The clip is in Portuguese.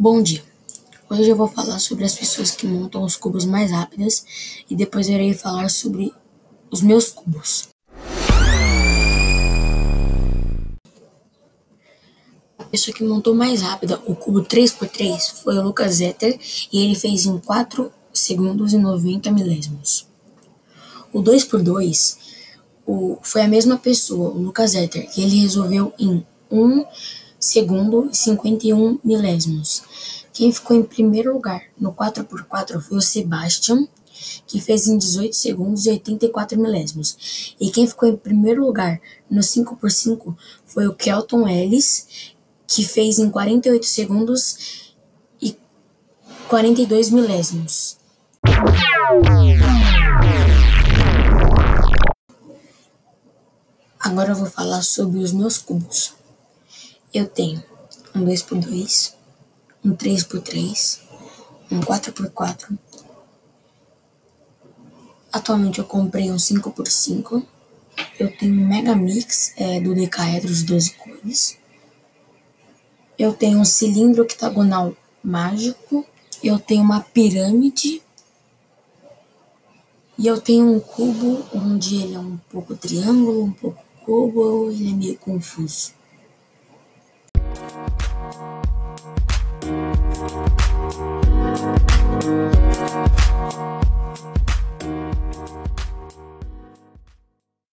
Bom dia! Hoje eu vou falar sobre as pessoas que montam os cubos mais rápidas e depois irei falar sobre os meus cubos. A pessoa que montou mais rápida o cubo 3x3 foi o Lucas Zetter e ele fez em 4 segundos e 90 milésimos. O 2x2 o, foi a mesma pessoa, o Lucas Zetter, e ele resolveu em 1 segundo e 51 milésimos. Quem ficou em primeiro lugar no 4x4 foi o Sebastian, que fez em 18 segundos e 84 milésimos. E quem ficou em primeiro lugar no 5x5 foi o Kelton Ellis, que fez em 48 segundos e 42 milésimos. Agora eu vou falar sobre os meus cubos. Eu tenho um 2x2, um 3x3, um 4x4. Atualmente eu comprei um 5x5. Eu tenho um Mega Mix é, do Decaedro de 12 cores. Eu tenho um cilindro octagonal mágico. Eu tenho uma pirâmide. E eu tenho um cubo onde ele é um pouco triângulo, um pouco cubo, ele é meio confuso.